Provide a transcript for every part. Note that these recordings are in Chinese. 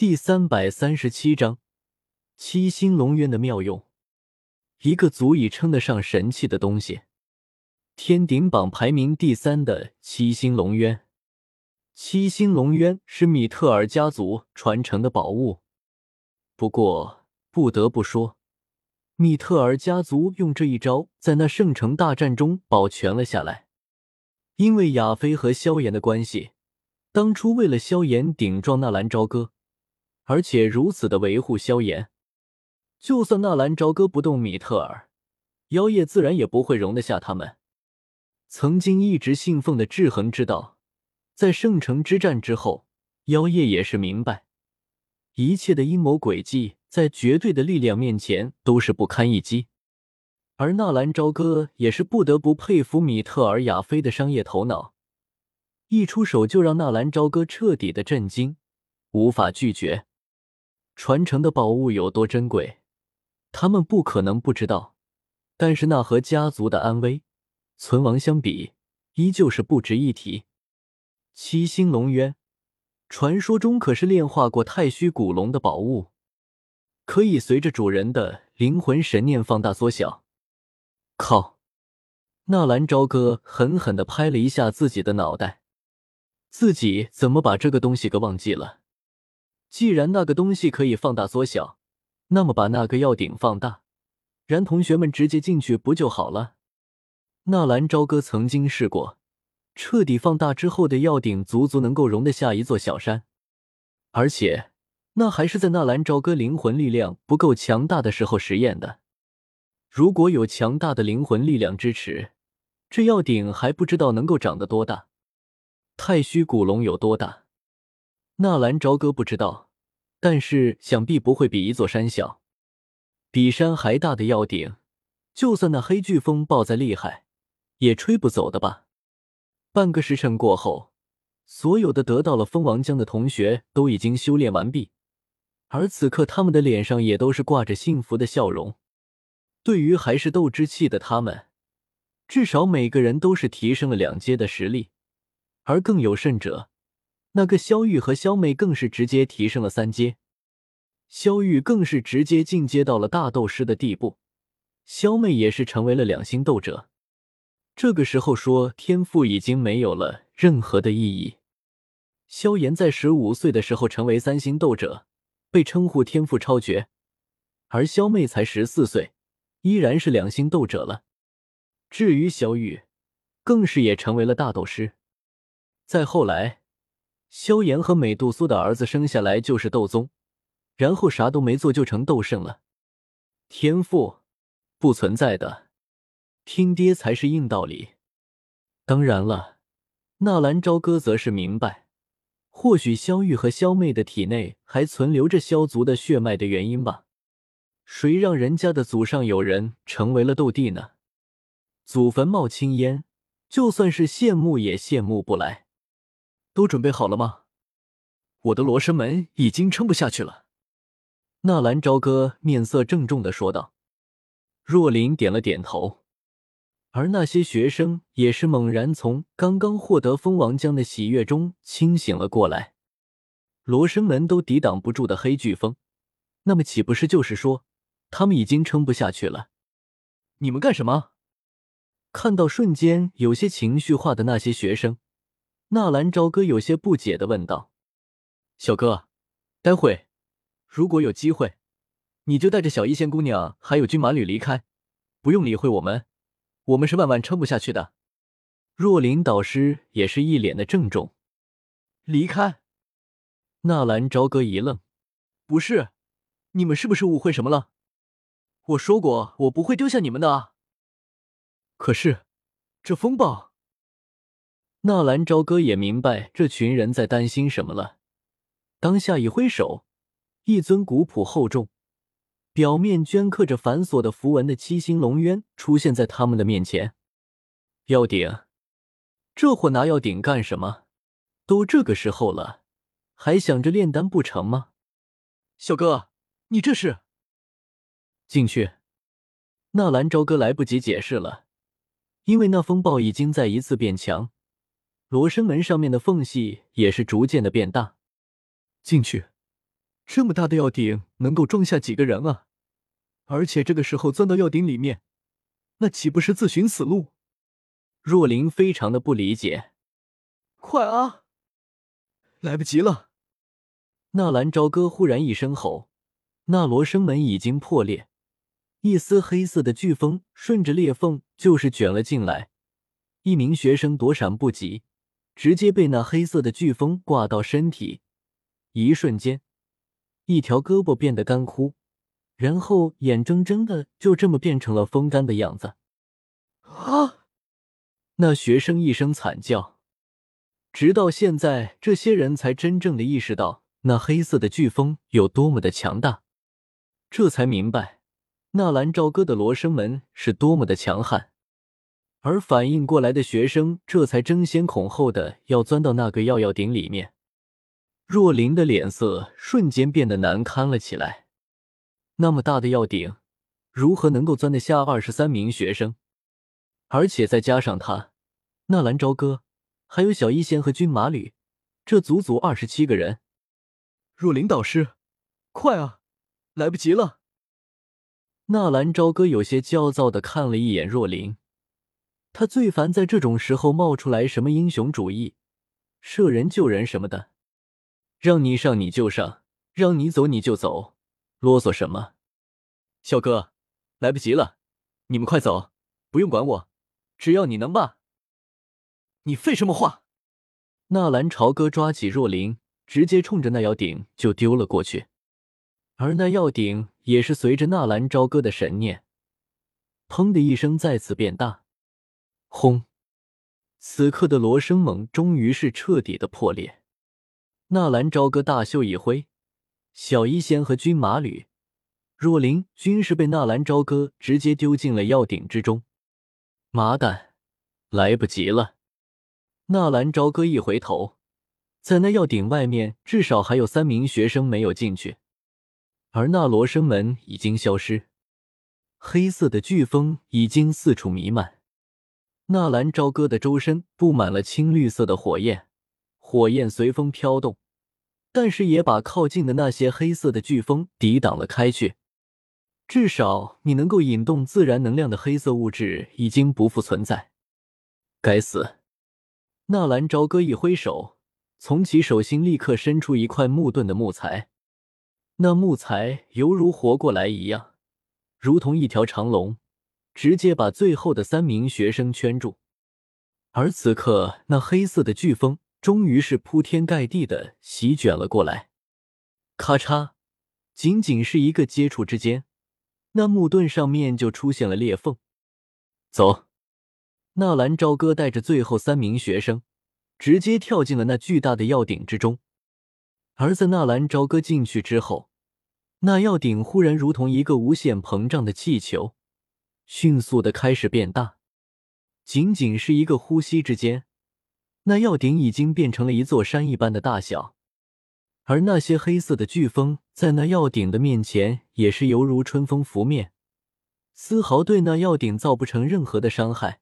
第三百三十七章七星龙渊的妙用，一个足以称得上神器的东西。天顶榜排名第三的七星龙渊，七星龙渊是米特尔家族传承的宝物。不过不得不说，米特尔家族用这一招在那圣城大战中保全了下来。因为亚飞和萧炎的关系，当初为了萧炎顶撞纳兰朝歌。而且如此的维护萧炎，就算纳兰朝歌不动米特尔，妖夜自然也不会容得下他们。曾经一直信奉的制衡之道，在圣城之战之后，妖夜也是明白，一切的阴谋诡计在绝对的力量面前都是不堪一击。而纳兰朝歌也是不得不佩服米特尔、亚飞的商业头脑，一出手就让纳兰朝歌彻底的震惊，无法拒绝。传承的宝物有多珍贵，他们不可能不知道。但是那和家族的安危存亡相比，依旧是不值一提。七星龙渊，传说中可是炼化过太虚古龙的宝物，可以随着主人的灵魂神念放大缩小。靠！纳兰朝歌狠狠的拍了一下自己的脑袋，自己怎么把这个东西给忘记了？既然那个东西可以放大缩小，那么把那个药鼎放大，然同学们直接进去不就好了？纳兰朝歌曾经试过，彻底放大之后的药鼎足足能够容得下一座小山，而且那还是在纳兰朝歌灵魂力量不够强大的时候实验的。如果有强大的灵魂力量支持，这药鼎还不知道能够长得多大。太虚古龙有多大？纳兰朝歌不知道，但是想必不会比一座山小。比山还大的药顶，就算那黑飓风暴再厉害，也吹不走的吧？半个时辰过后，所有的得到了蜂王浆的同学都已经修炼完毕，而此刻他们的脸上也都是挂着幸福的笑容。对于还是斗之气的他们，至少每个人都是提升了两阶的实力，而更有甚者。那个萧玉和萧妹更是直接提升了三阶，萧玉更是直接进阶到了大斗师的地步，萧妹也是成为了两星斗者。这个时候说天赋已经没有了任何的意义。萧炎在十五岁的时候成为三星斗者，被称呼天赋超绝，而萧妹才十四岁，依然是两星斗者了。至于萧玉，更是也成为了大斗师。再后来。萧炎和美杜莎的儿子生下来就是斗宗，然后啥都没做就成斗圣了。天赋不存在的，听爹才是硬道理。当然了，纳兰朝歌则是明白，或许萧玉和萧妹的体内还存留着萧族的血脉的原因吧。谁让人家的祖上有人成为了斗帝呢？祖坟冒青烟，就算是羡慕也羡慕不来。都准备好了吗？我的罗生门已经撑不下去了。纳兰朝歌面色郑重的说道。若琳点了点头，而那些学生也是猛然从刚刚获得蜂王浆的喜悦中清醒了过来。罗生门都抵挡不住的黑飓风，那么岂不是就是说他们已经撑不下去了？你们干什么？看到瞬间有些情绪化的那些学生。纳兰朝歌有些不解的问道：“小哥，待会如果有机会，你就带着小医仙姑娘还有军马旅离开，不用理会我们，我们是万万撑不下去的。”若琳导师也是一脸的郑重。离开？纳兰朝歌一愣：“不是，你们是不是误会什么了？我说过我不会丢下你们的啊。可是，这风暴……”纳兰朝歌也明白这群人在担心什么了，当下一挥手，一尊古朴厚重、表面镌刻着繁琐的符文的七星龙渊出现在他们的面前。药鼎，这货拿药鼎干什么？都这个时候了，还想着炼丹不成吗？小哥，你这是进去？纳兰朝歌来不及解释了，因为那风暴已经再一次变强。罗生门上面的缝隙也是逐渐的变大，进去，这么大的药鼎能够装下几个人啊？而且这个时候钻到药鼎里面，那岂不是自寻死路？若琳非常的不理解。快啊！来不及了！纳兰朝歌忽然一声吼，那罗生门已经破裂，一丝黑色的飓风顺着裂缝就是卷了进来。一名学生躲闪不及，直接被那黑色的飓风挂到身体，一瞬间，一条胳膊变得干枯，然后眼睁睁的就这么变成了风干的样子。啊！那学生一声惨叫。直到现在，这些人才真正的意识到那黑色的飓风有多么的强大，这才明白纳兰朝歌的罗生门是多么的强悍。而反应过来的学生，这才争先恐后的要钻到那个药药鼎里面。若琳的脸色瞬间变得难堪了起来。那么大的药鼎，如何能够钻得下二十三名学生？而且再加上他，纳兰朝歌。还有小医仙和军马吕，这足足二十七个人。若琳导师，快啊，来不及了！纳兰朝歌有些焦躁的看了一眼若琳，他最烦在这种时候冒出来什么英雄主义、舍人救人什么的，让你上你就上，让你走你就走，啰嗦什么？小哥，来不及了，你们快走，不用管我，只要你能吧。你废什么话！纳兰朝歌抓起若琳，直接冲着那药鼎就丢了过去。而那药鼎也是随着纳兰朝歌的神念，砰的一声再次变大。轰！此刻的罗生猛终于是彻底的破裂。纳兰朝歌大袖一挥，小医仙和军马吕、若琳均是被纳兰朝歌直接丢进了药鼎之中。麻蛋，来不及了！纳兰朝歌一回头，在那药鼎外面，至少还有三名学生没有进去，而那罗生门已经消失，黑色的飓风已经四处弥漫。纳兰朝歌的周身布满了青绿色的火焰，火焰随风飘动，但是也把靠近的那些黑色的飓风抵挡了开去。至少，你能够引动自然能量的黑色物质已经不复存在。该死！纳兰朝歌一挥手，从其手心立刻伸出一块木盾的木材，那木材犹如活过来一样，如同一条长龙，直接把最后的三名学生圈住。而此刻，那黑色的飓风终于是铺天盖地的席卷了过来，咔嚓！仅仅是一个接触之间，那木盾上面就出现了裂缝。走。纳兰朝歌带着最后三名学生，直接跳进了那巨大的药鼎之中。而在纳兰朝歌进去之后，那药鼎忽然如同一个无限膨胀的气球，迅速的开始变大。仅仅是一个呼吸之间，那药鼎已经变成了一座山一般的大小。而那些黑色的飓风在那药鼎的面前，也是犹如春风拂面，丝毫对那药鼎造不成任何的伤害。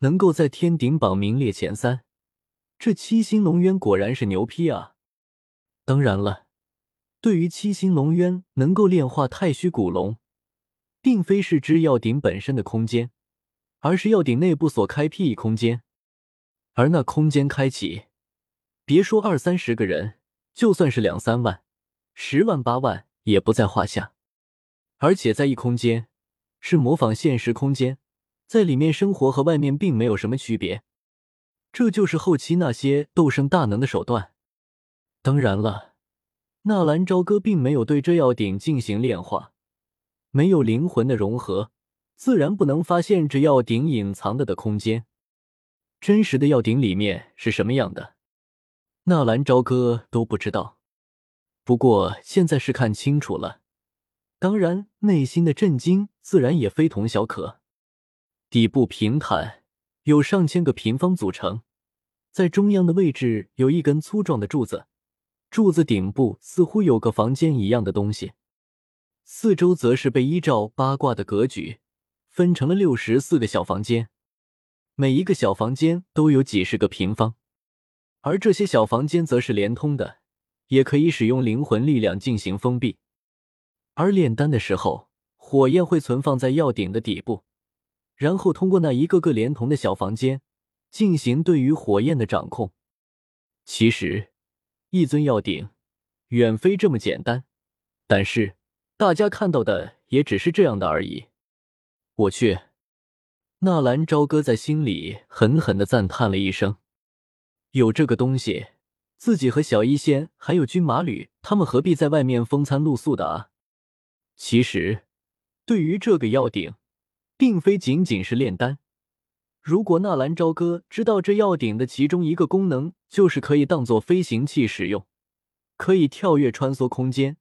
能够在天顶榜名列前三，这七星龙渊果然是牛批啊！当然了，对于七星龙渊能够炼化太虚古龙，并非是指药鼎本身的空间，而是药鼎内部所开辟一空间。而那空间开启，别说二三十个人，就算是两三万、十万八万也不在话下。而且在异空间，是模仿现实空间。在里面生活和外面并没有什么区别，这就是后期那些斗圣大能的手段。当然了，纳兰朝歌并没有对这药鼎进行炼化，没有灵魂的融合，自然不能发现这药鼎隐藏的的空间。真实的药鼎里面是什么样的，纳兰朝歌都不知道。不过现在是看清楚了，当然内心的震惊自然也非同小可。底部平坦，有上千个平方组成，在中央的位置有一根粗壮的柱子，柱子顶部似乎有个房间一样的东西，四周则是被依照八卦的格局分成了六十四个小房间，每一个小房间都有几十个平方，而这些小房间则是连通的，也可以使用灵魂力量进行封闭。而炼丹的时候，火焰会存放在药鼎的底部，然后通过那一个个连通的小房间进行对于火焰的掌控。其实，一尊药鼎远非这么简单，但是大家看到的也只是这样的而已。我去！纳兰朝歌在心里狠狠的赞叹了一声：“有这个东西，自己和小医仙还有军马吕他们何必在外面风餐露宿的啊？”其实，对于这个药鼎，并非仅仅是炼丹。如果纳兰朝歌知道这药鼎的其中一个功能就是可以当做飞行器使用，可以跳跃穿梭空间，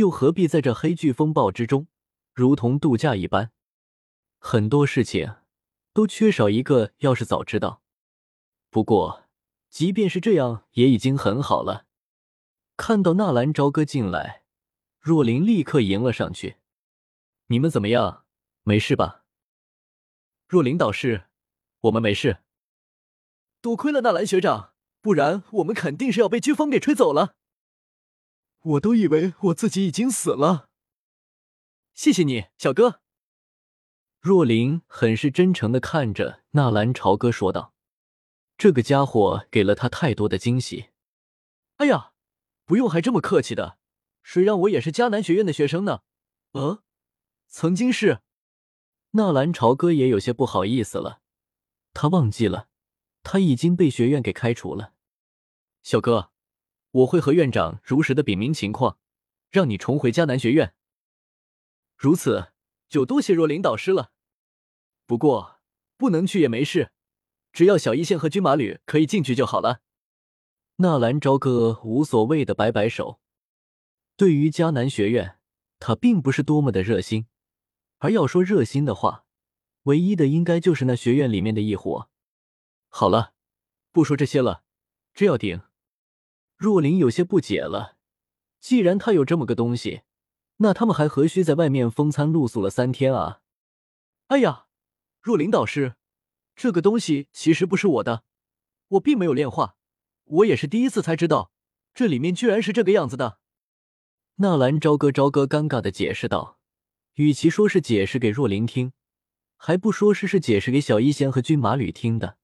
又何必在这黑巨风暴之中，如同度假一般？很多事情。都缺少一个，要是早知道。不过，即便是这样，也已经很好了。看到纳兰朝歌进来，若琳立刻迎了上去：“你们怎么样？没事吧？”若琳导师，我们没事。多亏了纳兰学长，不然我们肯定是要被飓风给吹走了。我都以为我自己已经死了。谢谢你，小哥。若琳很是真诚的看着纳兰朝歌说道：“这个家伙给了他太多的惊喜。”哎呀，不用还这么客气的，谁让我也是迦南学院的学生呢？呃，曾经是。纳兰朝歌也有些不好意思了，他忘记了他已经被学院给开除了。小哥，我会和院长如实的禀明情况，让你重回迦南学院。如此。就多谢若琳导师了，不过不能去也没事，只要小一线和军马旅可以进去就好了。纳兰朝歌无所谓的摆摆手，对于迦南学院，他并不是多么的热心，而要说热心的话，唯一的应该就是那学院里面的一伙。好了，不说这些了，这要顶。若琳有些不解了，既然他有这么个东西。那他们还何须在外面风餐露宿了三天啊？哎呀，若琳导师，这个东西其实不是我的，我并没有炼化，我也是第一次才知道，这里面居然是这个样子的。纳兰朝歌朝歌尴尬的解释道：“与其说是解释给若琳听，还不说是是解释给小医仙和军马吕听的。”